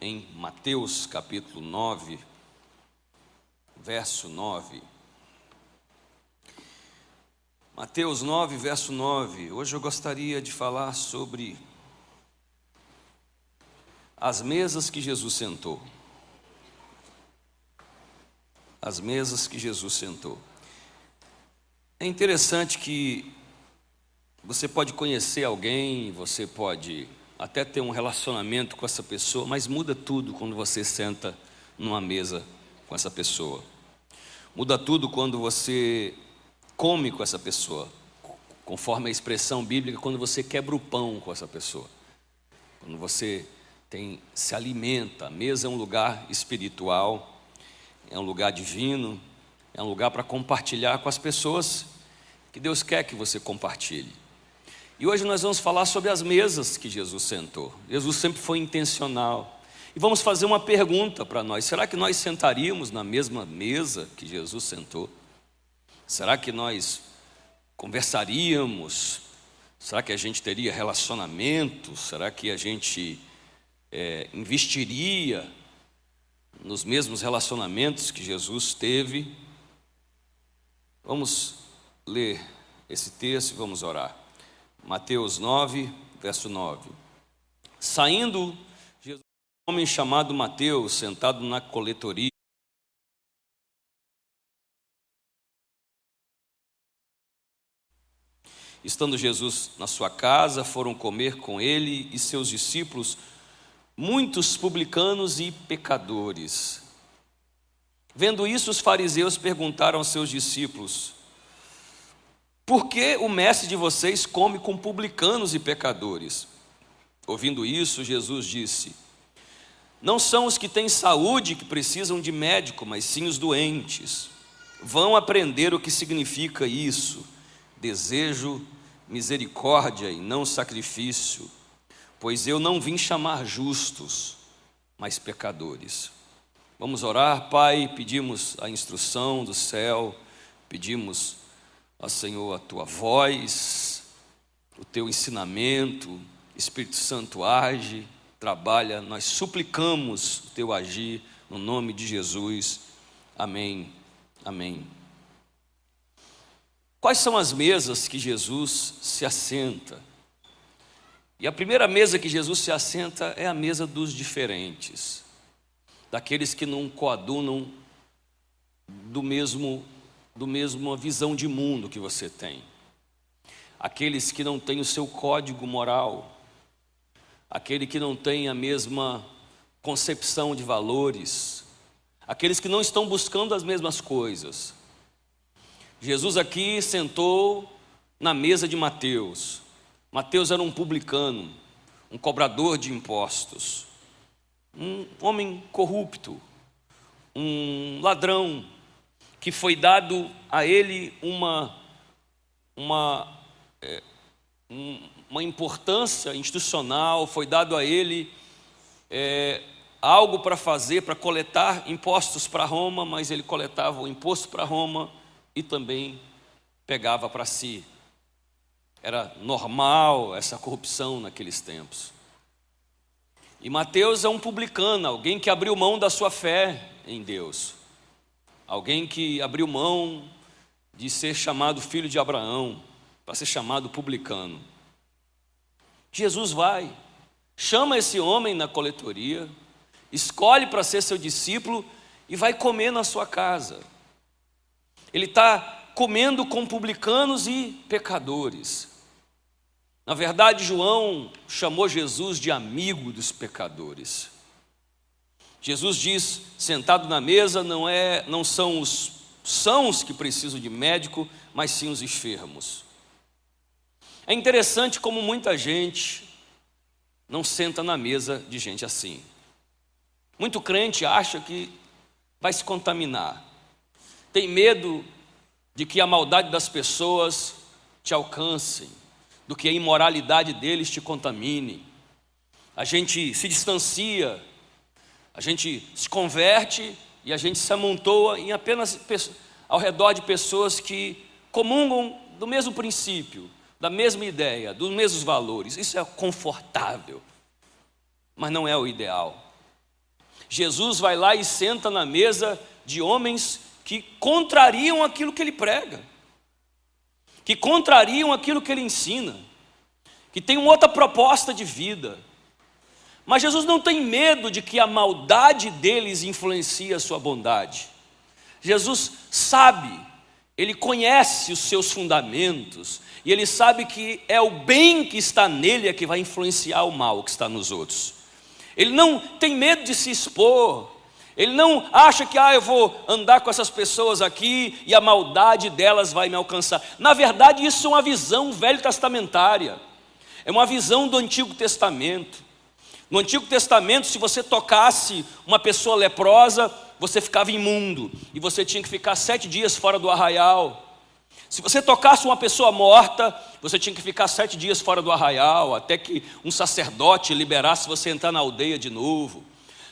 em Mateus capítulo 9, verso 9. Mateus 9, verso 9. Hoje eu gostaria de falar sobre as mesas que Jesus sentou. As mesas que Jesus sentou. É interessante que você pode conhecer alguém, você pode até ter um relacionamento com essa pessoa, mas muda tudo quando você senta numa mesa com essa pessoa. Muda tudo quando você come com essa pessoa, conforme a expressão bíblica, quando você quebra o pão com essa pessoa. Quando você tem se alimenta, a mesa é um lugar espiritual, é um lugar divino, é um lugar para compartilhar com as pessoas que Deus quer que você compartilhe. E hoje nós vamos falar sobre as mesas que Jesus sentou. Jesus sempre foi intencional. E vamos fazer uma pergunta para nós: será que nós sentaríamos na mesma mesa que Jesus sentou? Será que nós conversaríamos? Será que a gente teria relacionamento? Será que a gente é, investiria nos mesmos relacionamentos que Jesus teve? Vamos ler esse texto e vamos orar. Mateus 9, verso 9. Saindo, Jesus, um homem chamado Mateus, sentado na coletoria, Estando Jesus na sua casa, foram comer com ele e seus discípulos muitos publicanos e pecadores. Vendo isso, os fariseus perguntaram aos seus discípulos: por que o mestre de vocês come com publicanos e pecadores? Ouvindo isso, Jesus disse: Não são os que têm saúde que precisam de médico, mas sim os doentes. Vão aprender o que significa isso. Desejo misericórdia e não sacrifício, pois eu não vim chamar justos, mas pecadores. Vamos orar, Pai, pedimos a instrução do céu, pedimos Ó Senhor, a tua voz, o teu ensinamento, Espírito Santo age, trabalha, nós suplicamos o teu agir no nome de Jesus. Amém. Amém. Quais são as mesas que Jesus se assenta? E a primeira mesa que Jesus se assenta é a mesa dos diferentes, daqueles que não coadunam do mesmo do mesma visão de mundo que você tem. Aqueles que não têm o seu código moral, aquele que não tem a mesma concepção de valores, aqueles que não estão buscando as mesmas coisas. Jesus aqui sentou na mesa de Mateus. Mateus era um publicano, um cobrador de impostos, um homem corrupto, um ladrão, que foi dado a ele uma, uma, é, uma importância institucional, foi dado a ele é, algo para fazer, para coletar impostos para Roma, mas ele coletava o imposto para Roma e também pegava para si. Era normal essa corrupção naqueles tempos. E Mateus é um publicano, alguém que abriu mão da sua fé em Deus alguém que abriu mão de ser chamado filho de Abraão, para ser chamado publicano. Jesus vai, chama esse homem na coletoria, escolhe para ser seu discípulo e vai comer na sua casa. Ele está comendo com publicanos e pecadores. Na verdade, João chamou Jesus de amigo dos pecadores. Jesus diz: sentado na mesa não é, não são os sãos que precisam de médico, mas sim os enfermos. É interessante como muita gente não senta na mesa de gente assim. Muito crente acha que vai se contaminar. Tem medo de que a maldade das pessoas te alcance, do que a imoralidade deles te contamine. A gente se distancia a gente se converte e a gente se amontoa em apenas ao redor de pessoas que comungam do mesmo princípio, da mesma ideia, dos mesmos valores. Isso é confortável, mas não é o ideal. Jesus vai lá e senta na mesa de homens que contrariam aquilo que ele prega, que contrariam aquilo que ele ensina, que tem uma outra proposta de vida. Mas Jesus não tem medo de que a maldade deles influencie a sua bondade. Jesus sabe, ele conhece os seus fundamentos, e ele sabe que é o bem que está nele é que vai influenciar o mal que está nos outros. Ele não tem medo de se expor. Ele não acha que, ah, eu vou andar com essas pessoas aqui e a maldade delas vai me alcançar. Na verdade, isso é uma visão velho testamentária. É uma visão do Antigo Testamento. No Antigo Testamento, se você tocasse uma pessoa leprosa, você ficava imundo e você tinha que ficar sete dias fora do arraial. Se você tocasse uma pessoa morta, você tinha que ficar sete dias fora do arraial, até que um sacerdote liberasse você entrar na aldeia de novo.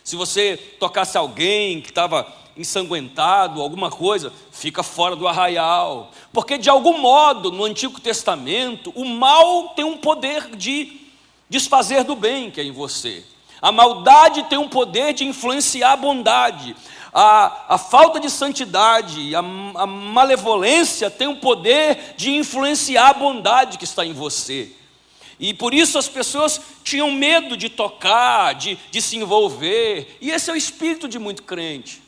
Se você tocasse alguém que estava ensanguentado, alguma coisa, fica fora do arraial. Porque de algum modo, no Antigo Testamento, o mal tem um poder de desfazer do bem que é em você. A maldade tem um poder de influenciar a bondade a, a falta de santidade, a, a malevolência tem o poder de influenciar a bondade que está em você. E por isso as pessoas tinham medo de tocar, de, de se envolver. E esse é o espírito de muito crente.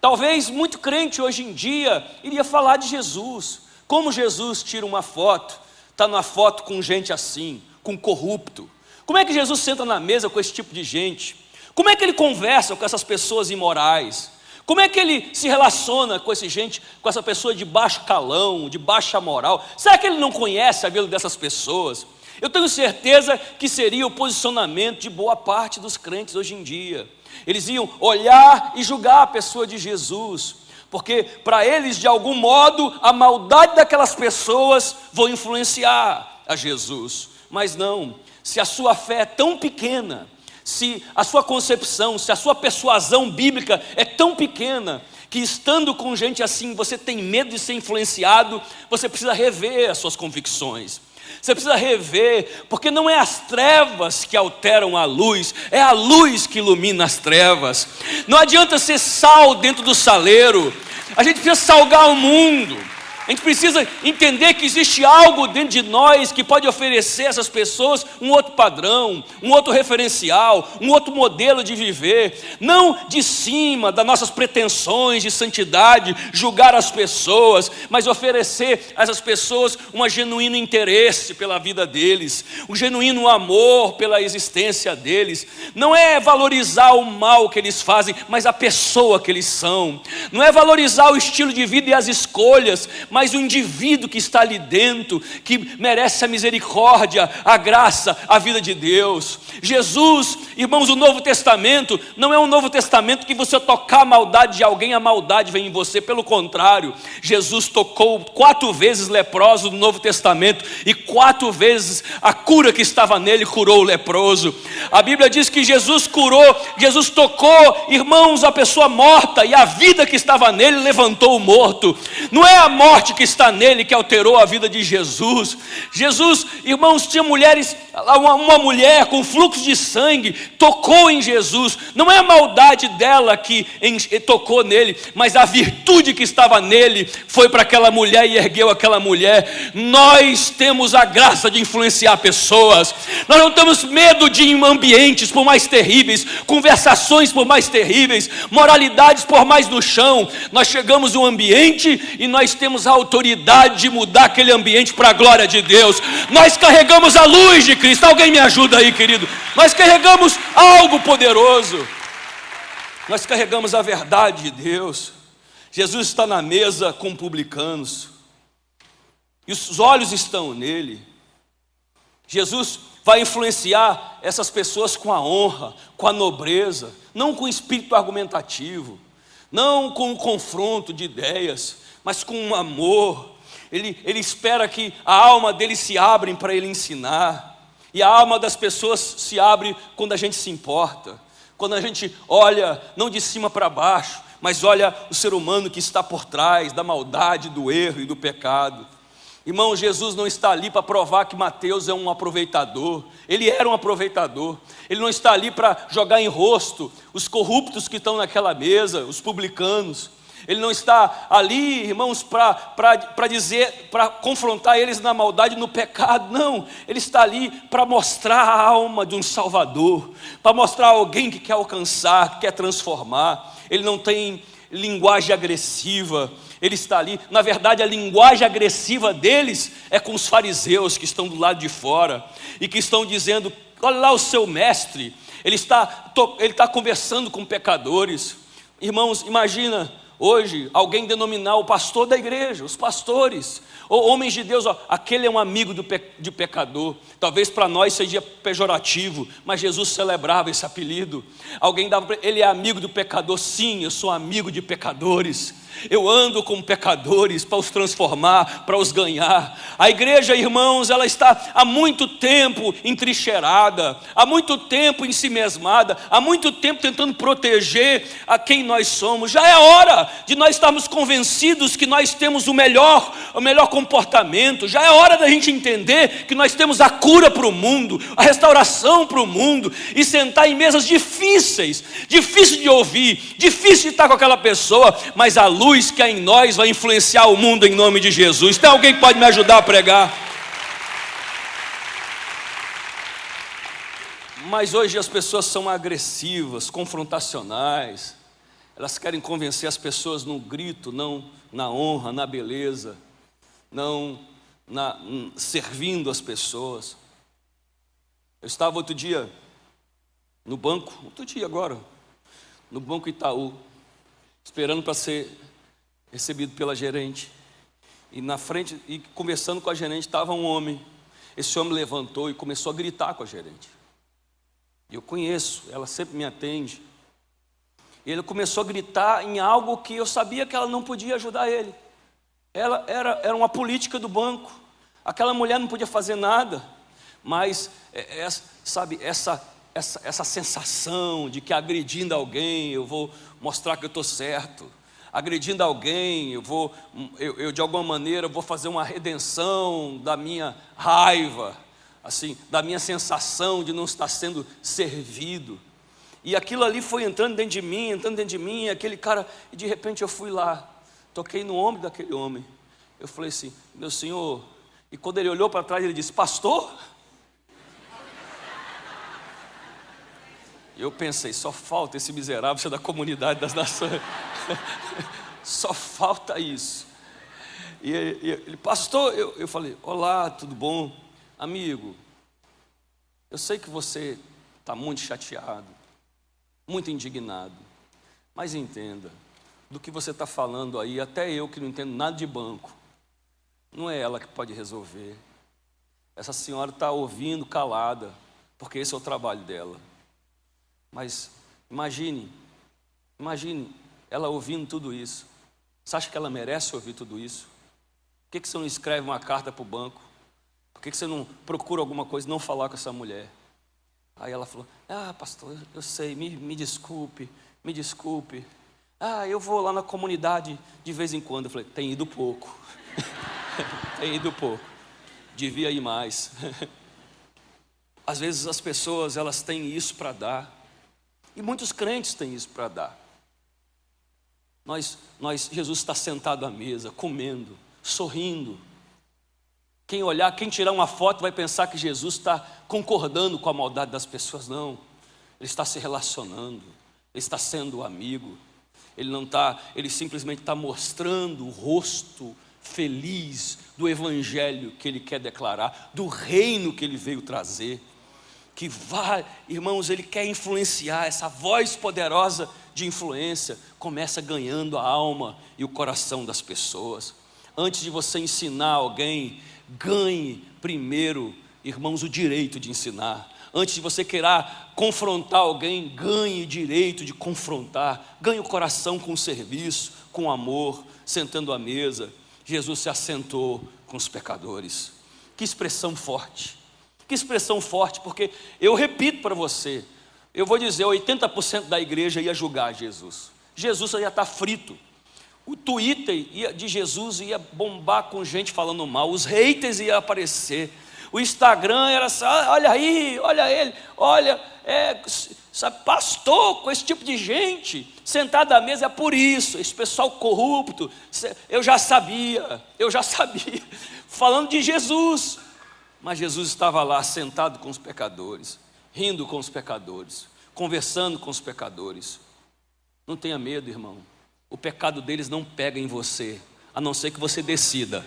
Talvez muito crente hoje em dia iria falar de Jesus. Como Jesus tira uma foto, está numa foto com gente assim, com corrupto. Como é que Jesus senta na mesa com esse tipo de gente? Como é que ele conversa com essas pessoas imorais? Como é que ele se relaciona com esse gente, com essa pessoa de baixo calão, de baixa moral? Será que ele não conhece a vida dessas pessoas? Eu tenho certeza que seria o posicionamento de boa parte dos crentes hoje em dia. Eles iam olhar e julgar a pessoa de Jesus, porque para eles, de algum modo, a maldade daquelas pessoas vai influenciar a Jesus. Mas não, se a sua fé é tão pequena, se a sua concepção, se a sua persuasão bíblica é tão pequena, que estando com gente assim, você tem medo de ser influenciado, você precisa rever as suas convicções. Você precisa rever, porque não é as trevas que alteram a luz, é a luz que ilumina as trevas. Não adianta ser sal dentro do saleiro, a gente precisa salgar o mundo. A gente precisa entender que existe algo dentro de nós que pode oferecer a essas pessoas um outro padrão, um outro referencial, um outro modelo de viver. Não de cima das nossas pretensões de santidade, julgar as pessoas, mas oferecer a essas pessoas um genuíno interesse pela vida deles, um genuíno amor pela existência deles. Não é valorizar o mal que eles fazem, mas a pessoa que eles são. Não é valorizar o estilo de vida e as escolhas, mas mas o indivíduo que está ali dentro, que merece a misericórdia, a graça, a vida de Deus. Jesus, irmãos, o Novo Testamento não é um Novo Testamento que você tocar a maldade de alguém, a maldade vem em você, pelo contrário, Jesus tocou quatro vezes leproso no Novo Testamento e quatro vezes a cura que estava nele curou o leproso. A Bíblia diz que Jesus curou, Jesus tocou, irmãos, a pessoa morta e a vida que estava nele levantou o morto. Não é a morte morte que está nele que alterou a vida de Jesus. Jesus, irmãos, tinha mulheres, uma, uma mulher com fluxo de sangue tocou em Jesus. Não é a maldade dela que tocou nele, mas a virtude que estava nele foi para aquela mulher e ergueu aquela mulher. Nós temos a graça de influenciar pessoas. Nós não temos medo de ambientes por mais terríveis, conversações por mais terríveis, moralidades por mais no chão. Nós chegamos um ambiente e nós temos a autoridade de mudar aquele ambiente para a glória de Deus. Nós carregamos a luz de Cristo. Alguém me ajuda aí, querido? Nós carregamos algo poderoso. Nós carregamos a verdade de Deus. Jesus está na mesa com publicanos. E os olhos estão nele. Jesus vai influenciar essas pessoas com a honra, com a nobreza, não com o espírito argumentativo, não com o confronto de ideias, mas com um amor. Ele, ele espera que a alma dele se abra para ele ensinar. E a alma das pessoas se abre quando a gente se importa. Quando a gente olha, não de cima para baixo, mas olha o ser humano que está por trás da maldade, do erro e do pecado. Irmão, Jesus não está ali para provar que Mateus é um aproveitador. Ele era um aproveitador. Ele não está ali para jogar em rosto os corruptos que estão naquela mesa, os publicanos. Ele não está ali, irmãos, para dizer, para confrontar eles na maldade, no pecado. Não, ele está ali para mostrar a alma de um Salvador, para mostrar alguém que quer alcançar, que quer transformar. Ele não tem linguagem agressiva, ele está ali. Na verdade, a linguagem agressiva deles é com os fariseus que estão do lado de fora e que estão dizendo: olha lá o seu mestre, ele está, ele está conversando com pecadores. Irmãos, imagina hoje alguém denominar o pastor da igreja, os pastores, ou homens de Deus, ó, aquele é um amigo do pe, de pecador. Talvez para nós seja pejorativo, mas Jesus celebrava esse apelido. Alguém dava, ele é amigo do pecador, sim, eu sou amigo de pecadores. Eu ando com pecadores para os transformar, para os ganhar. A igreja, irmãos, ela está há muito tempo entrincheirada, há muito tempo em si mesmada, há muito tempo tentando proteger a quem nós somos. Já é hora de nós estarmos convencidos que nós temos o melhor, o melhor comportamento. Já é hora da gente entender que nós temos a cura para o mundo, a restauração para o mundo e sentar em mesas difíceis, difícil de ouvir, difícil de estar com aquela pessoa, mas a luz luz que há em nós vai influenciar o mundo em nome de Jesus. Tem alguém que pode me ajudar a pregar? Mas hoje as pessoas são agressivas, confrontacionais. Elas querem convencer as pessoas no grito, não na honra, na beleza, não na, servindo as pessoas. Eu estava outro dia no banco, outro dia agora, no Banco Itaú, esperando para ser recebido pela gerente. E na frente, e conversando com a gerente, estava um homem. Esse homem levantou e começou a gritar com a gerente. Eu conheço, ela sempre me atende. Ele começou a gritar em algo que eu sabia que ela não podia ajudar ele. Ela era, era uma política do banco. Aquela mulher não podia fazer nada. Mas, é, é, sabe, essa, essa, essa sensação de que agredindo alguém eu vou mostrar que eu estou certo agredindo alguém, eu vou, eu, eu, de alguma maneira vou fazer uma redenção da minha raiva, assim, da minha sensação de não estar sendo servido. E aquilo ali foi entrando dentro de mim, entrando dentro de mim, aquele cara, e de repente eu fui lá, toquei no ombro daquele homem. Eu falei assim, meu senhor, e quando ele olhou para trás, ele disse, pastor? Eu pensei, só falta esse miserável ser da comunidade das nações. só falta isso. E ele, pastor, eu, eu falei, olá, tudo bom? Amigo, eu sei que você está muito chateado, muito indignado, mas entenda, do que você está falando aí, até eu que não entendo nada de banco, não é ela que pode resolver. Essa senhora está ouvindo calada, porque esse é o trabalho dela. Mas imagine, imagine ela ouvindo tudo isso. Você acha que ela merece ouvir tudo isso? Por que, que você não escreve uma carta para o banco? Por que, que você não procura alguma coisa e não falar com essa mulher? Aí ela falou: Ah, pastor, eu sei, me, me desculpe, me desculpe. Ah, eu vou lá na comunidade de vez em quando. Eu falei: Tem ido pouco. Tem ido pouco. Devia ir mais. Às vezes as pessoas elas têm isso para dar. E muitos crentes têm isso para dar. Nós, nós, Jesus está sentado à mesa, comendo, sorrindo. Quem olhar, quem tirar uma foto vai pensar que Jesus está concordando com a maldade das pessoas. Não, ele está se relacionando, ele está sendo amigo. Ele não está, ele simplesmente está mostrando o rosto feliz do evangelho que ele quer declarar, do reino que ele veio trazer que vai, irmãos, ele quer influenciar, essa voz poderosa de influência começa ganhando a alma e o coração das pessoas. Antes de você ensinar alguém, ganhe primeiro, irmãos, o direito de ensinar. Antes de você querer confrontar alguém, ganhe o direito de confrontar. Ganhe o coração com serviço, com amor, sentando à mesa. Jesus se assentou com os pecadores. Que expressão forte. Que expressão forte, porque eu repito para você, eu vou dizer, 80% da igreja ia julgar Jesus. Jesus já está frito. o Twitter de Jesus ia bombar com gente falando mal, os haters iam aparecer, o Instagram era assim, olha aí, olha ele, olha, é, sabe, pastor com esse tipo de gente sentado à mesa é por isso, esse pessoal corrupto, eu já sabia, eu já sabia, falando de Jesus, mas Jesus estava lá sentado com os pecadores, rindo com os pecadores, conversando com os pecadores. Não tenha medo, irmão. O pecado deles não pega em você, a não ser que você decida.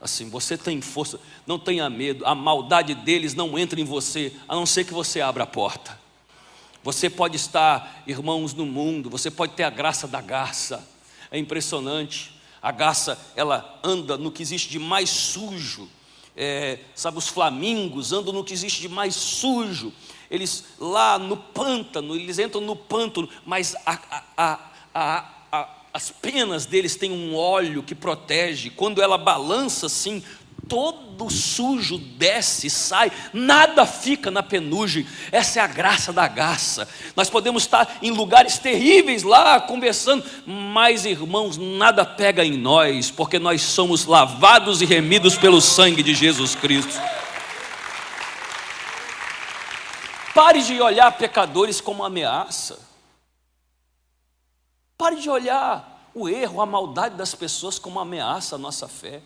Assim, você tem força, não tenha medo, a maldade deles não entra em você, a não ser que você abra a porta. Você pode estar, irmãos, no mundo, você pode ter a graça da garça, é impressionante. A garça, ela anda no que existe de mais sujo, é, sabe, os flamingos andam no que existe de mais sujo. Eles lá no pântano, eles entram no pântano, mas a, a, a, as penas deles têm um óleo que protege. Quando ela balança assim, todo sujo desce, sai, nada fica na penugem. Essa é a graça da garça. Nós podemos estar em lugares terríveis lá conversando, mas irmãos, nada pega em nós, porque nós somos lavados e remidos pelo sangue de Jesus Cristo. Pare de olhar pecadores como ameaça. Pare de olhar o erro, a maldade das pessoas como ameaça à nossa fé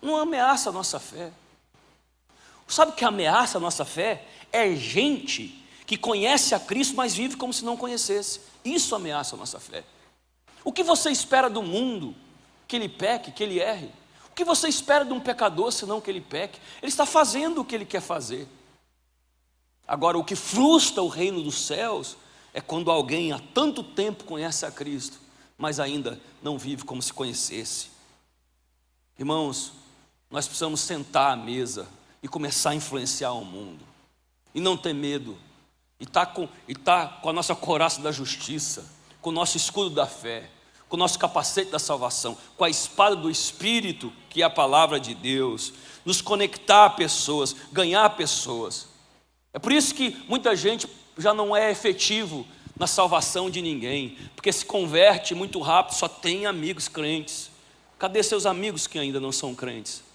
não ameaça a nossa fé. Sabe o que ameaça a nossa fé? É gente que conhece a Cristo, mas vive como se não conhecesse. Isso ameaça a nossa fé. O que você espera do mundo? Que ele peque, que ele erre. O que você espera de um pecador senão que ele peque? Ele está fazendo o que ele quer fazer. Agora, o que frustra o reino dos céus é quando alguém há tanto tempo conhece a Cristo, mas ainda não vive como se conhecesse. Irmãos, nós precisamos sentar à mesa e começar a influenciar o mundo. E não ter medo. E estar tá com, e tá com a nossa coraça da justiça, com o nosso escudo da fé, com o nosso capacete da salvação, com a espada do Espírito, que é a palavra de Deus, nos conectar a pessoas, ganhar pessoas. É por isso que muita gente já não é efetivo na salvação de ninguém, porque se converte muito rápido, só tem amigos crentes. Cadê seus amigos que ainda não são crentes?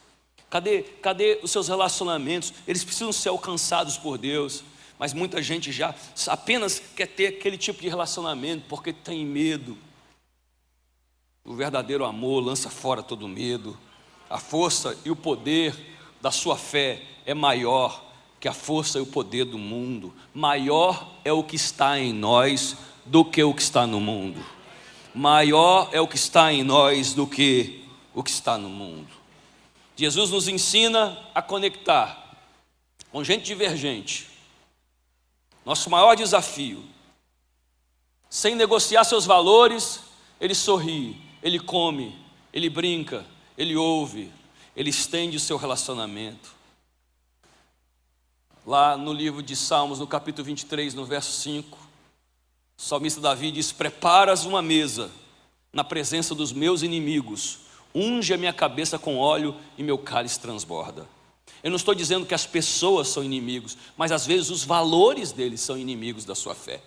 Cadê, cadê os seus relacionamentos? Eles precisam ser alcançados por Deus. Mas muita gente já apenas quer ter aquele tipo de relacionamento porque tem medo. O verdadeiro amor lança fora todo medo. A força e o poder da sua fé é maior que a força e o poder do mundo. Maior é o que está em nós do que o que está no mundo. Maior é o que está em nós do que o que está no mundo. Jesus nos ensina a conectar com gente divergente. Nosso maior desafio, sem negociar seus valores, ele sorri, ele come, ele brinca, ele ouve, ele estende o seu relacionamento. Lá no livro de Salmos, no capítulo 23, no verso 5, o salmista Davi diz: Preparas uma mesa na presença dos meus inimigos unge a minha cabeça com óleo e meu cálice transborda. Eu não estou dizendo que as pessoas são inimigos, mas às vezes os valores deles são inimigos da sua fé.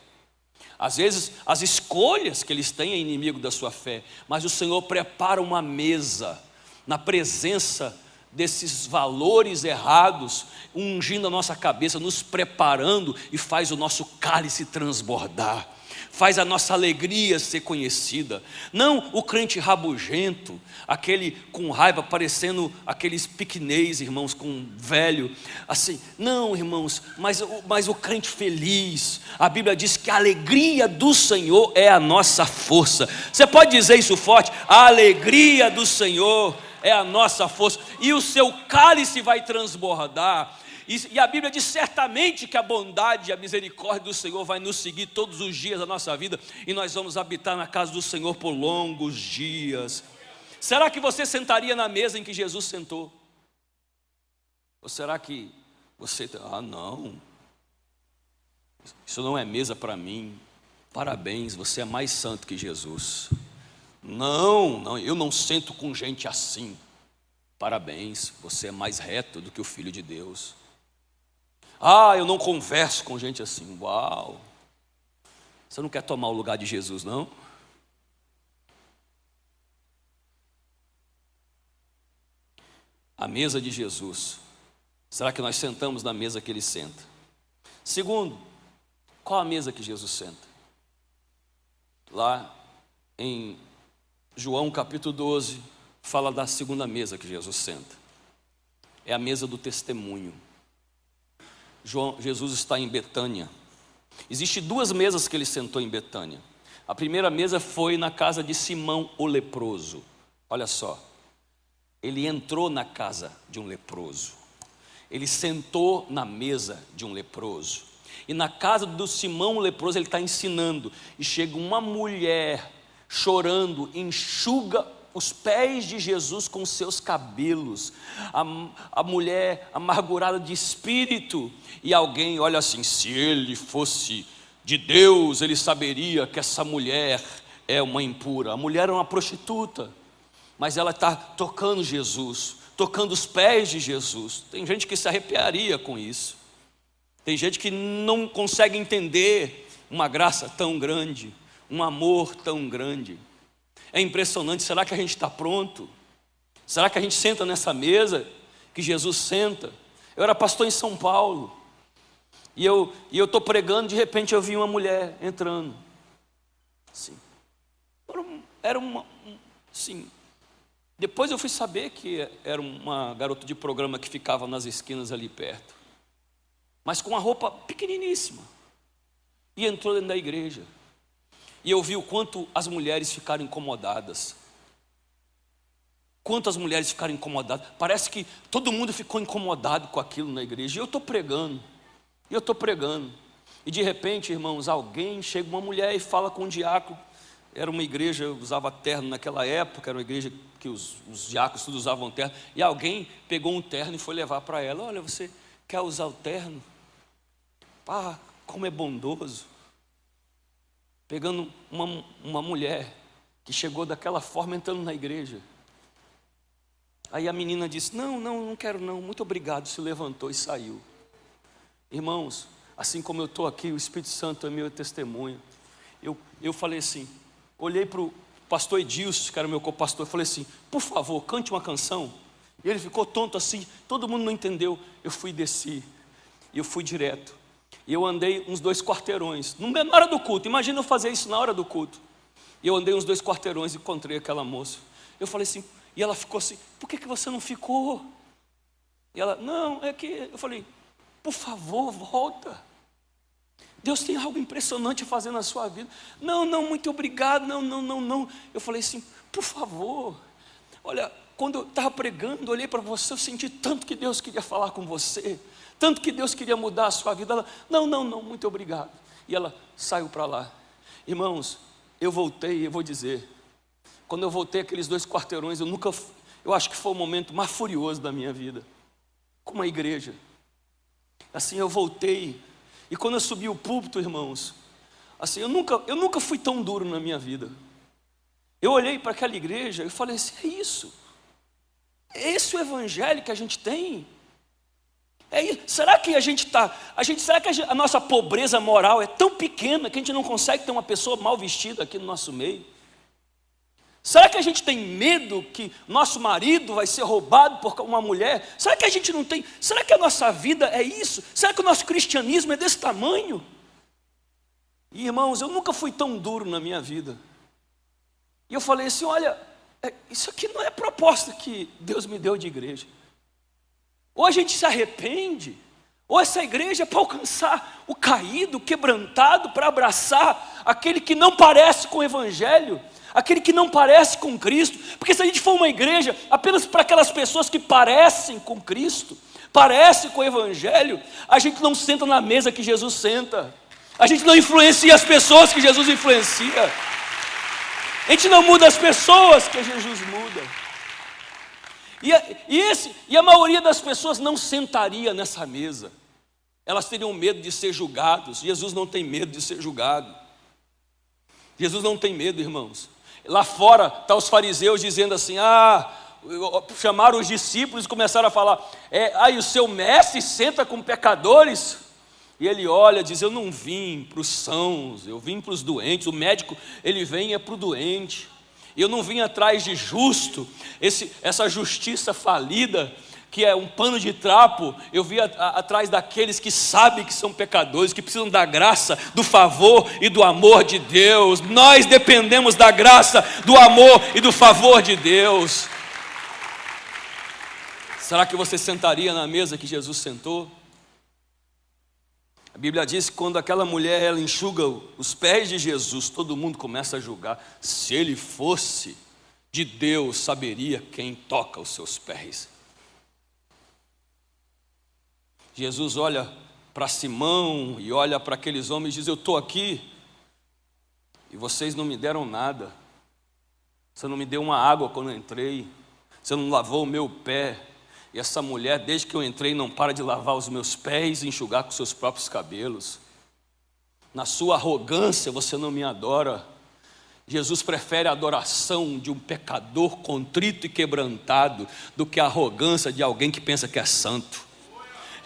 Às vezes as escolhas que eles têm é inimigo da sua fé, mas o Senhor prepara uma mesa na presença desses valores errados, ungindo a nossa cabeça, nos preparando e faz o nosso cálice transbordar faz a nossa alegria ser conhecida. Não o crente rabugento, aquele com raiva, parecendo aqueles piquenês, irmãos, com velho. Assim, não, irmãos, mas, mas o crente feliz. A Bíblia diz que a alegria do Senhor é a nossa força. Você pode dizer isso forte? A alegria do Senhor é a nossa força, e o seu cálice vai transbordar e, a Bíblia diz certamente que a bondade e a misericórdia do Senhor vai nos seguir todos os dias da nossa vida e nós vamos habitar na casa do Senhor por longos dias. Será que você sentaria na mesa em que Jesus sentou? Ou será que você, ah, não, isso não é mesa para mim. Parabéns, você é mais santo que Jesus. Não, não, eu não sento com gente assim. Parabéns, você é mais reto do que o Filho de Deus. Ah, eu não converso com gente assim. Uau! Você não quer tomar o lugar de Jesus, não? A mesa de Jesus. Será que nós sentamos na mesa que ele senta? Segundo, qual a mesa que Jesus senta? Lá em João capítulo 12, fala da segunda mesa que Jesus senta. É a mesa do testemunho. João, Jesus está em Betânia. Existem duas mesas que ele sentou em Betânia. A primeira mesa foi na casa de Simão o leproso. Olha só, ele entrou na casa de um leproso. Ele sentou na mesa de um leproso. E na casa do Simão o leproso ele está ensinando. E chega uma mulher chorando, enxuga os pés de Jesus com seus cabelos, a, a mulher amargurada de espírito, e alguém olha assim: se ele fosse de Deus, ele saberia que essa mulher é uma impura. A mulher é uma prostituta, mas ela está tocando Jesus, tocando os pés de Jesus. Tem gente que se arrepiaria com isso, tem gente que não consegue entender uma graça tão grande, um amor tão grande. É impressionante. Será que a gente está pronto? Será que a gente senta nessa mesa que Jesus senta? Eu era pastor em São Paulo. E eu e eu estou pregando, de repente eu vi uma mulher entrando. Sim. Era uma, sim. Depois eu fui saber que era uma garota de programa que ficava nas esquinas ali perto. Mas com uma roupa pequeniníssima. E entrou dentro da igreja. E eu vi o quanto as mulheres ficaram incomodadas. Quantas mulheres ficaram incomodadas. Parece que todo mundo ficou incomodado com aquilo na igreja. E eu estou pregando. E eu estou pregando. E de repente, irmãos, alguém chega uma mulher e fala com um diácono. Era uma igreja, usava terno naquela época, era uma igreja que os, os diáconos todos usavam terno. E alguém pegou um terno e foi levar para ela: Olha, você quer usar o terno? Ah, como é bondoso pegando uma, uma mulher que chegou daquela forma entrando na igreja. Aí a menina disse: Não, não, não quero não, muito obrigado. Se levantou e saiu. Irmãos, assim como eu estou aqui, o Espírito Santo é meu testemunho. Eu, eu falei assim, olhei para o pastor Edilson, que era meu co-pastor, falei assim: Por favor, cante uma canção. E ele ficou tonto assim, todo mundo não entendeu. Eu fui e desci, e eu fui direto. E eu andei uns dois quarteirões, na hora do culto. Imagina eu fazer isso na hora do culto. E eu andei uns dois quarteirões e encontrei aquela moça. Eu falei assim, e ela ficou assim: por que, que você não ficou? E ela, não, é que. Eu falei, por favor, volta. Deus tem algo impressionante a fazer na sua vida. Não, não, muito obrigado, não, não, não, não. Eu falei assim, por favor. Olha, quando eu estava pregando, olhei para você, eu senti tanto que Deus queria falar com você tanto que Deus queria mudar a sua vida. Ela, não, não, não, muito obrigado. E ela saiu para lá. Irmãos, eu voltei, eu vou dizer, quando eu voltei aqueles dois quarteirões, eu nunca, eu acho que foi o momento mais furioso da minha vida, como a igreja. Assim, eu voltei, e quando eu subi o púlpito, irmãos, assim, eu nunca, eu nunca fui tão duro na minha vida. Eu olhei para aquela igreja e falei assim: é isso, é esse o evangelho que a gente tem. É, será que a gente está. A será que a, gente, a, nossa pobreza moral é tão pequena que a gente não consegue ter uma pessoa mal vestida aqui no nosso meio? Será que a gente tem medo que nosso marido vai ser roubado por uma mulher? Será que a gente não tem. Será que a nossa vida é isso? Será que o nosso cristianismo é desse tamanho? E, irmãos, eu nunca fui tão duro na minha vida. E eu falei assim: olha, é, isso aqui não é proposta que Deus me deu de igreja. Ou a gente se arrepende, ou essa igreja é para alcançar o caído, o quebrantado, para abraçar aquele que não parece com o Evangelho, aquele que não parece com Cristo. Porque se a gente for uma igreja apenas para aquelas pessoas que parecem com Cristo, parecem com o Evangelho, a gente não senta na mesa que Jesus senta, a gente não influencia as pessoas que Jesus influencia, a gente não muda as pessoas que Jesus muda. E, e, esse, e a maioria das pessoas não sentaria nessa mesa. Elas teriam medo de ser julgados. Jesus não tem medo de ser julgado. Jesus não tem medo, irmãos. Lá fora está os fariseus dizendo assim: ah, chamaram os discípulos e começaram a falar: é, aí o seu mestre senta com pecadores. E ele olha diz: Eu não vim para os sãos, eu vim para os doentes. O médico, ele vem é para o doente. Eu não vim atrás de justo, esse, essa justiça falida que é um pano de trapo, eu vi a, a, atrás daqueles que sabem que são pecadores, que precisam da graça, do favor e do amor de Deus. Nós dependemos da graça, do amor e do favor de Deus. Será que você sentaria na mesa que Jesus sentou? A Bíblia diz que quando aquela mulher ela enxuga os pés de Jesus, todo mundo começa a julgar. Se ele fosse de Deus, saberia quem toca os seus pés. Jesus olha para Simão e olha para aqueles homens e diz: Eu estou aqui e vocês não me deram nada. Você não me deu uma água quando eu entrei, você não lavou o meu pé. E essa mulher, desde que eu entrei, não para de lavar os meus pés e enxugar com seus próprios cabelos. Na sua arrogância você não me adora. Jesus prefere a adoração de um pecador contrito e quebrantado do que a arrogância de alguém que pensa que é santo.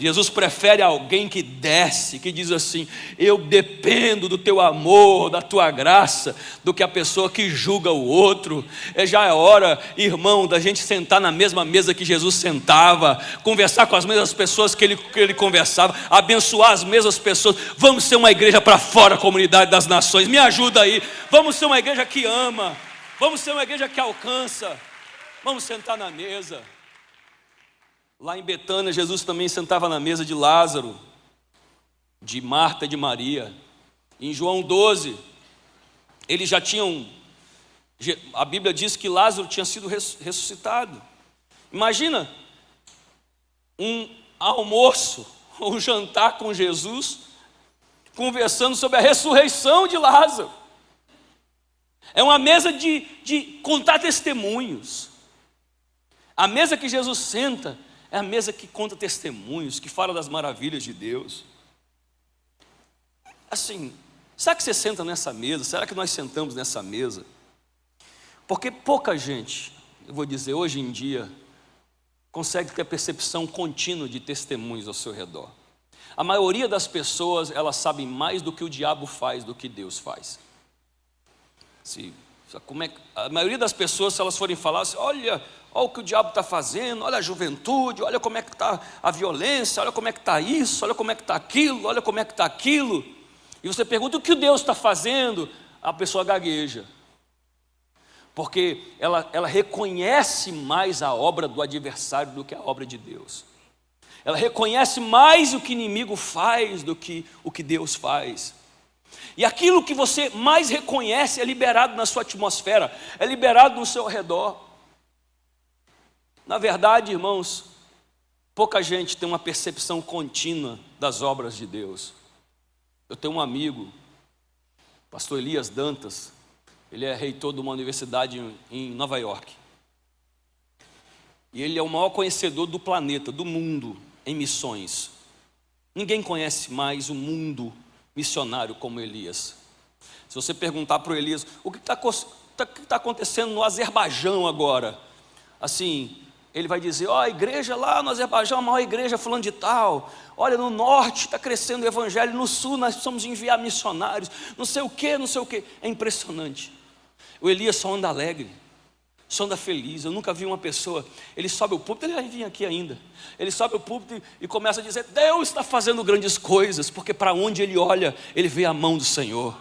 Jesus prefere alguém que desce, que diz assim: Eu dependo do teu amor, da tua graça, do que a pessoa que julga o outro. É já é hora, irmão, da gente sentar na mesma mesa que Jesus sentava, conversar com as mesmas pessoas que ele, que ele conversava, abençoar as mesmas pessoas. Vamos ser uma igreja para fora da comunidade das nações. Me ajuda aí. Vamos ser uma igreja que ama. Vamos ser uma igreja que alcança. Vamos sentar na mesa. Lá em Betânia, Jesus também sentava na mesa de Lázaro, de Marta e de Maria. Em João 12, eles já tinham. A Bíblia diz que Lázaro tinha sido ressuscitado. Imagina um almoço, um jantar com Jesus, conversando sobre a ressurreição de Lázaro. É uma mesa de, de contar testemunhos. A mesa que Jesus senta é a mesa que conta testemunhos, que fala das maravilhas de Deus. Assim, será que você senta nessa mesa? Será que nós sentamos nessa mesa? Porque pouca gente, eu vou dizer, hoje em dia, consegue ter percepção contínua de testemunhos ao seu redor. A maioria das pessoas, elas sabem mais do que o diabo faz do que Deus faz. Se, como é, a maioria das pessoas, se elas forem falar assim, olha, olha o que o diabo está fazendo, olha a juventude, olha como é que está a violência, olha como é que está isso, olha como é que está aquilo, olha como é que está aquilo. E você pergunta o que Deus está fazendo, a pessoa gagueja. Porque ela, ela reconhece mais a obra do adversário do que a obra de Deus. Ela reconhece mais o que o inimigo faz do que o que Deus faz. E aquilo que você mais reconhece é liberado na sua atmosfera, é liberado no seu redor. Na verdade, irmãos, pouca gente tem uma percepção contínua das obras de Deus. Eu tenho um amigo, pastor Elias Dantas, ele é reitor de uma universidade em Nova York. E ele é o maior conhecedor do planeta, do mundo, em missões. Ninguém conhece mais o mundo missionário como Elias. Se você perguntar para o Elias, o que está tá, tá acontecendo no Azerbaijão agora? Assim, ele vai dizer: Ó, oh, a igreja lá no Azerbaijão, a maior igreja falando de tal. Olha, no norte está crescendo o evangelho, no sul nós precisamos enviar missionários, não sei o que, não sei o que. É impressionante. O Elias só anda alegre, só anda feliz. Eu nunca vi uma pessoa, ele sobe o púlpito, ele vai vir aqui ainda. Ele sobe o púlpito e começa a dizer: Deus está fazendo grandes coisas, porque para onde ele olha, ele vê a mão do Senhor.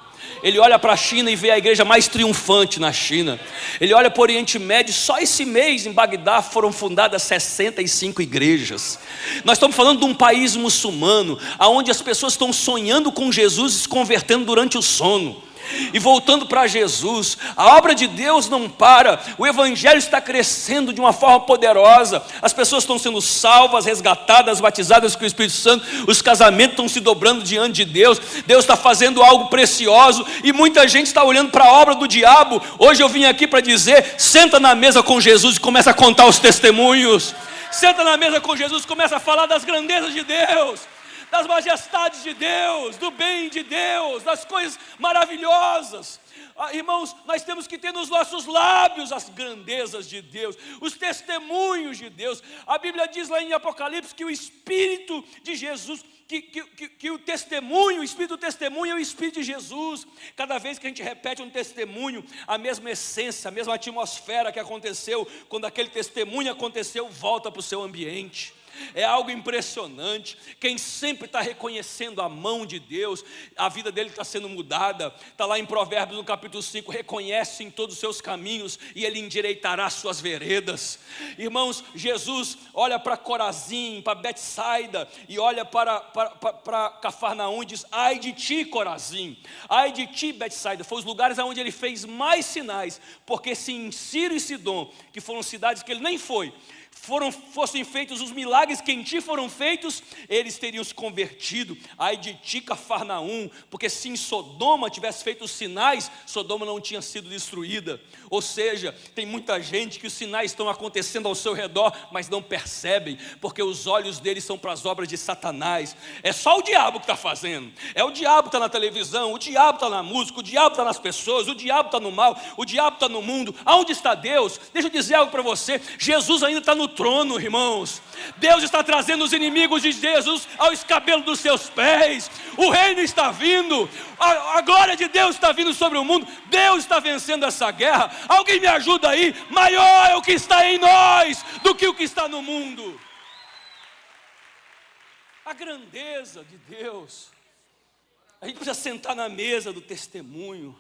Ele olha para a China e vê a igreja mais triunfante na China. Ele olha para o Oriente Médio, só esse mês em Bagdá foram fundadas 65 igrejas. Nós estamos falando de um país muçulmano, onde as pessoas estão sonhando com Jesus e se convertendo durante o sono. E voltando para Jesus, a obra de Deus não para, o Evangelho está crescendo de uma forma poderosa, as pessoas estão sendo salvas, resgatadas, batizadas com o Espírito Santo, os casamentos estão se dobrando diante de Deus, Deus está fazendo algo precioso e muita gente está olhando para a obra do diabo. Hoje eu vim aqui para dizer: senta na mesa com Jesus e começa a contar os testemunhos, senta na mesa com Jesus e começa a falar das grandezas de Deus das majestades de Deus, do bem de Deus, das coisas maravilhosas. Ah, irmãos, nós temos que ter nos nossos lábios as grandezas de Deus, os testemunhos de Deus. A Bíblia diz lá em Apocalipse que o Espírito de Jesus que, que, que, que, o testemunho, o espírito do testemunho é o espírito de Jesus. Cada vez que a gente repete um testemunho, a mesma essência, a mesma atmosfera que aconteceu quando aquele testemunho aconteceu, volta para o seu ambiente é algo impressionante. Quem sempre está reconhecendo a mão de Deus, a vida dele está sendo mudada. Está lá em Provérbios no capítulo 5: reconhece em todos os seus caminhos e ele endireitará suas veredas. Irmãos, Jesus olha para Corazim, para Betsaida e olha para, para, para, para Cafarnaum e diz: ai de ti, Corazim, ai de ti, Betsaida. Foi os lugares onde ele fez mais sinais, porque se em Ciro e Sidom, que foram cidades que ele nem foi, foram, fossem feitos os milagres que em ti foram feitos, eles teriam se convertido. Ai de ti, Cafarnaum, porque se em Sodoma tivesse feito os sinais, Sodoma não tinha sido destruída. Ou seja, tem muita gente que os sinais estão acontecendo ao seu redor, mas não percebem, porque os olhos deles são para as obras de Satanás. É só o diabo que está fazendo. É o diabo que está na televisão, o diabo está na música, o diabo está nas pessoas, o diabo está no mal, o diabo está no mundo. Aonde está Deus? Deixa eu dizer algo para você: Jesus ainda está no trono, irmãos. Deus está trazendo os inimigos de Jesus ao escabelo dos seus pés. O reino está vindo, a, a glória de Deus está vindo sobre o mundo. Deus está vencendo essa guerra. Alguém me ajuda aí? Maior é o que está em nós do que o que está no mundo. A grandeza de Deus. A gente precisa sentar na mesa do testemunho,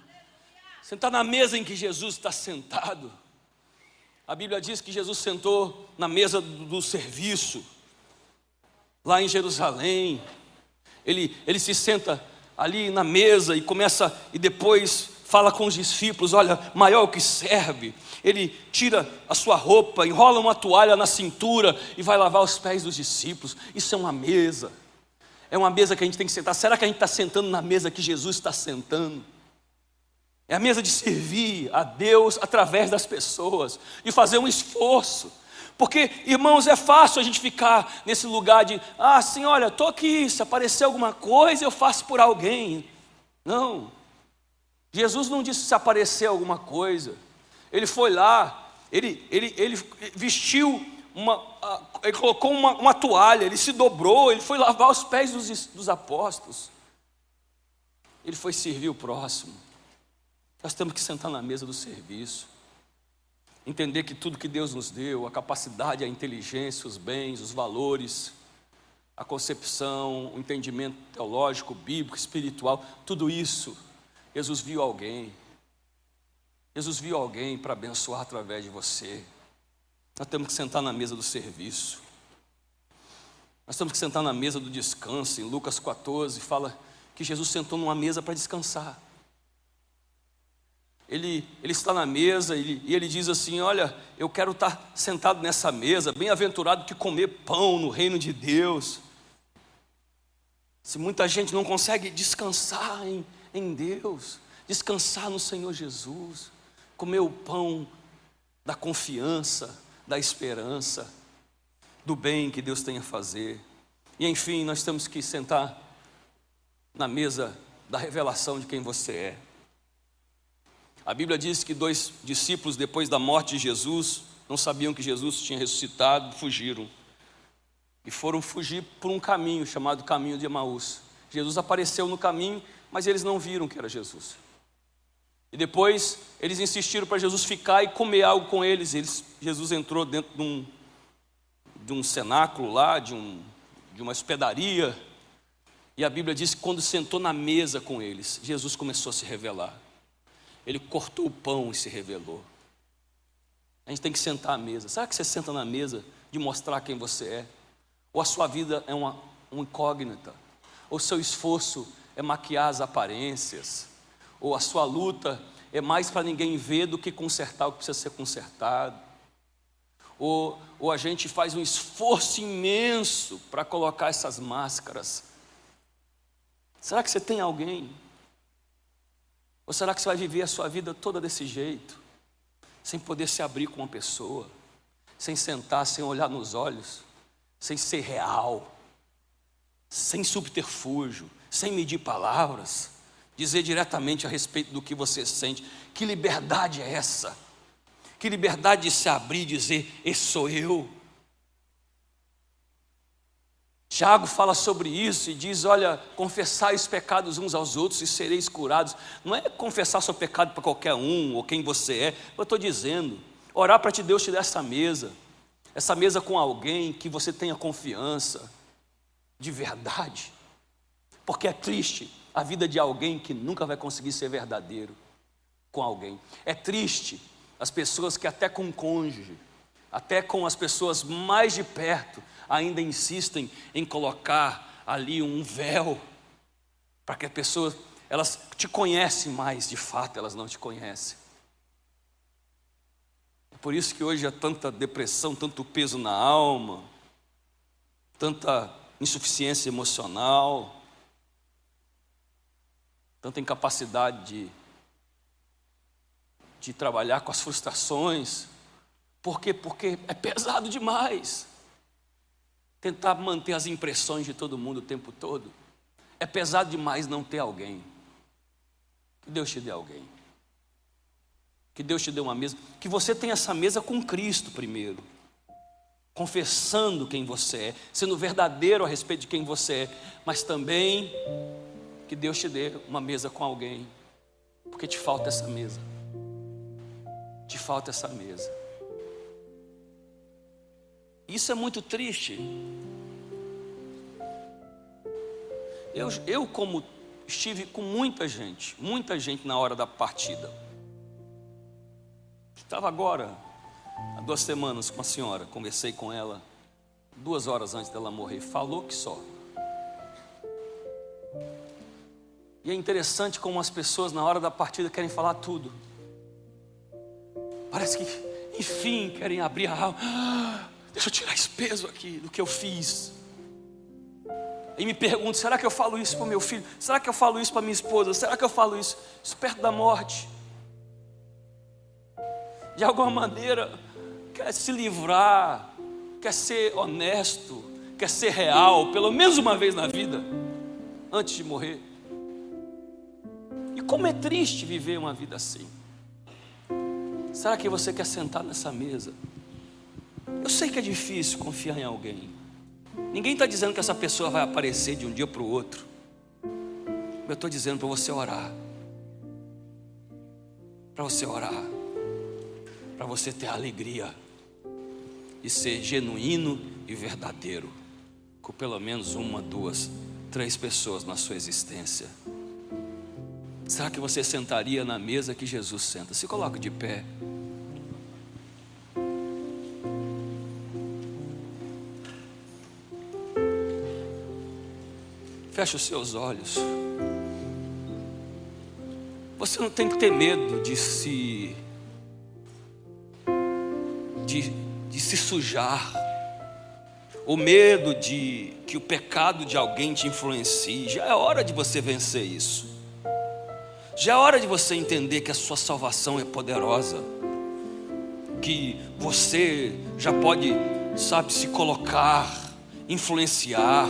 sentar na mesa em que Jesus está sentado. A Bíblia diz que Jesus sentou na mesa do serviço, lá em Jerusalém. Ele, ele se senta ali na mesa e começa, e depois fala com os discípulos: olha, maior o que serve. Ele tira a sua roupa, enrola uma toalha na cintura e vai lavar os pés dos discípulos. Isso é uma mesa. É uma mesa que a gente tem que sentar. Será que a gente está sentando na mesa que Jesus está sentando? É a mesa de servir a Deus através das pessoas, de fazer um esforço. Porque, irmãos, é fácil a gente ficar nesse lugar de, ah, sim, olha, estou aqui, se aparecer alguma coisa, eu faço por alguém. Não. Jesus não disse se aparecer alguma coisa. Ele foi lá, ele, ele, ele vestiu uma, ele colocou uma, uma toalha, ele se dobrou, ele foi lavar os pés dos, dos apóstolos. Ele foi servir o próximo. Nós temos que sentar na mesa do serviço. Entender que tudo que Deus nos deu, a capacidade, a inteligência, os bens, os valores, a concepção, o entendimento teológico, bíblico, espiritual, tudo isso, Jesus viu alguém. Jesus viu alguém para abençoar através de você. Nós temos que sentar na mesa do serviço. Nós temos que sentar na mesa do descanso. Em Lucas 14 fala que Jesus sentou numa mesa para descansar ele, ele está na mesa e ele diz assim: Olha, eu quero estar sentado nessa mesa, bem-aventurado que comer pão no reino de Deus. Se muita gente não consegue descansar em, em Deus, descansar no Senhor Jesus, comer o pão da confiança, da esperança, do bem que Deus tem a fazer. E enfim, nós temos que sentar na mesa da revelação de quem você é. A Bíblia diz que dois discípulos, depois da morte de Jesus, não sabiam que Jesus tinha ressuscitado, fugiram. E foram fugir por um caminho chamado caminho de Emaús. Jesus apareceu no caminho, mas eles não viram que era Jesus. E depois eles insistiram para Jesus ficar e comer algo com eles. eles Jesus entrou dentro de um, de um cenáculo lá, de, um, de uma hospedaria. E a Bíblia diz que quando sentou na mesa com eles, Jesus começou a se revelar. Ele cortou o pão e se revelou. A gente tem que sentar à mesa. Será que você senta na mesa de mostrar quem você é? Ou a sua vida é uma, uma incógnita? Ou seu esforço é maquiar as aparências? Ou a sua luta é mais para ninguém ver do que consertar o que precisa ser consertado? Ou, ou a gente faz um esforço imenso para colocar essas máscaras? Será que você tem alguém ou será que você vai viver a sua vida toda desse jeito, sem poder se abrir com uma pessoa, sem sentar, sem olhar nos olhos, sem ser real, sem subterfúgio, sem medir palavras, dizer diretamente a respeito do que você sente? Que liberdade é essa? Que liberdade de se abrir e dizer: Esse sou eu. Tiago fala sobre isso e diz: Olha, confessai os pecados uns aos outros e sereis curados. Não é confessar seu pecado para qualquer um ou quem você é. Eu estou dizendo, orar para te Deus te dar essa mesa, essa mesa com alguém que você tenha confiança, de verdade. Porque é triste a vida de alguém que nunca vai conseguir ser verdadeiro com alguém. É triste as pessoas que até com o cônjuge, até com as pessoas mais de perto, ainda insistem em colocar ali um véu para que a pessoa elas te conhecem mais, de fato elas não te conhecem. É por isso que hoje há tanta depressão, tanto peso na alma, tanta insuficiência emocional, tanta incapacidade de, de trabalhar com as frustrações. Por quê? Porque é pesado demais tentar manter as impressões de todo mundo o tempo todo. É pesado demais não ter alguém. Que Deus te dê alguém. Que Deus te dê uma mesa. Que você tenha essa mesa com Cristo primeiro. Confessando quem você é, sendo verdadeiro a respeito de quem você é, mas também que Deus te dê uma mesa com alguém, porque te falta essa mesa. Te falta essa mesa. Isso é muito triste. Eu, eu, como estive com muita gente, muita gente na hora da partida. Estava agora, há duas semanas, com a senhora, conversei com ela, duas horas antes dela morrer, falou que só. E é interessante como as pessoas, na hora da partida, querem falar tudo. Parece que, enfim, querem abrir a alma. Deixa eu tirar esse peso aqui do que eu fiz. E me pergunto: será que eu falo isso para o meu filho? Será que eu falo isso para minha esposa? Será que eu falo isso? Isso perto da morte. De alguma maneira, quer se livrar, quer ser honesto, quer ser real, pelo menos uma vez na vida, antes de morrer. E como é triste viver uma vida assim. Será que você quer sentar nessa mesa? Eu sei que é difícil confiar em alguém. Ninguém está dizendo que essa pessoa vai aparecer de um dia para o outro. Eu estou dizendo para você orar. Para você orar. Para você ter alegria de ser genuíno e verdadeiro. Com pelo menos uma, duas, três pessoas na sua existência. Será que você sentaria na mesa que Jesus senta? Se coloque de pé. Feche os seus olhos. Você não tem que ter medo de se de, de se sujar, o medo de que o pecado de alguém te influencie. Já é hora de você vencer isso. Já é hora de você entender que a sua salvação é poderosa, que você já pode, sabe, se colocar, influenciar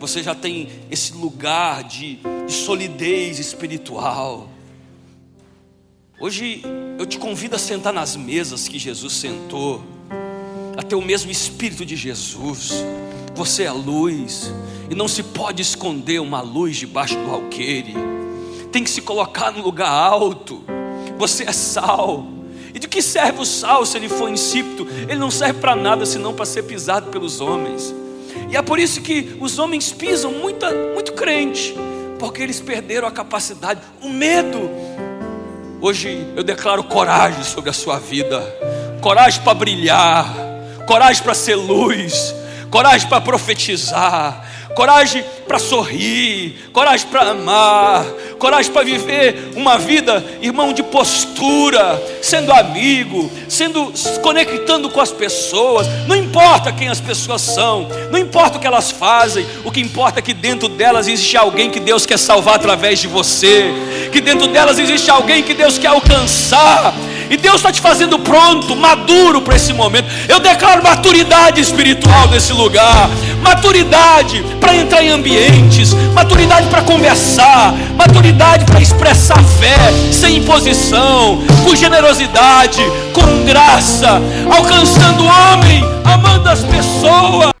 você já tem esse lugar de, de solidez espiritual. Hoje eu te convido a sentar nas mesas que Jesus sentou, a ter o mesmo Espírito de Jesus. Você é luz, e não se pode esconder uma luz debaixo do alqueire, tem que se colocar no lugar alto. Você é sal, e de que serve o sal se ele for insípido? Ele não serve para nada senão para ser pisado pelos homens. E é por isso que os homens pisam muito, muito crente, porque eles perderam a capacidade, o medo. Hoje eu declaro coragem sobre a sua vida, coragem para brilhar, coragem para ser luz, coragem para profetizar, coragem para sorrir, coragem para amar, coragem para viver uma vida, irmão, de postura, sendo amigo, sendo conectando com as pessoas. Não importa quem as pessoas são, não importa o que elas fazem, o que importa é que dentro delas existe alguém que Deus quer salvar através de você, que dentro delas existe alguém que Deus quer alcançar. E Deus está te fazendo pronto, maduro para esse momento. Eu declaro maturidade espiritual nesse lugar, maturidade para entrar em ambientes, maturidade para conversar, maturidade para expressar fé sem imposição, com generosidade, com graça, alcançando o homem, amando as pessoas.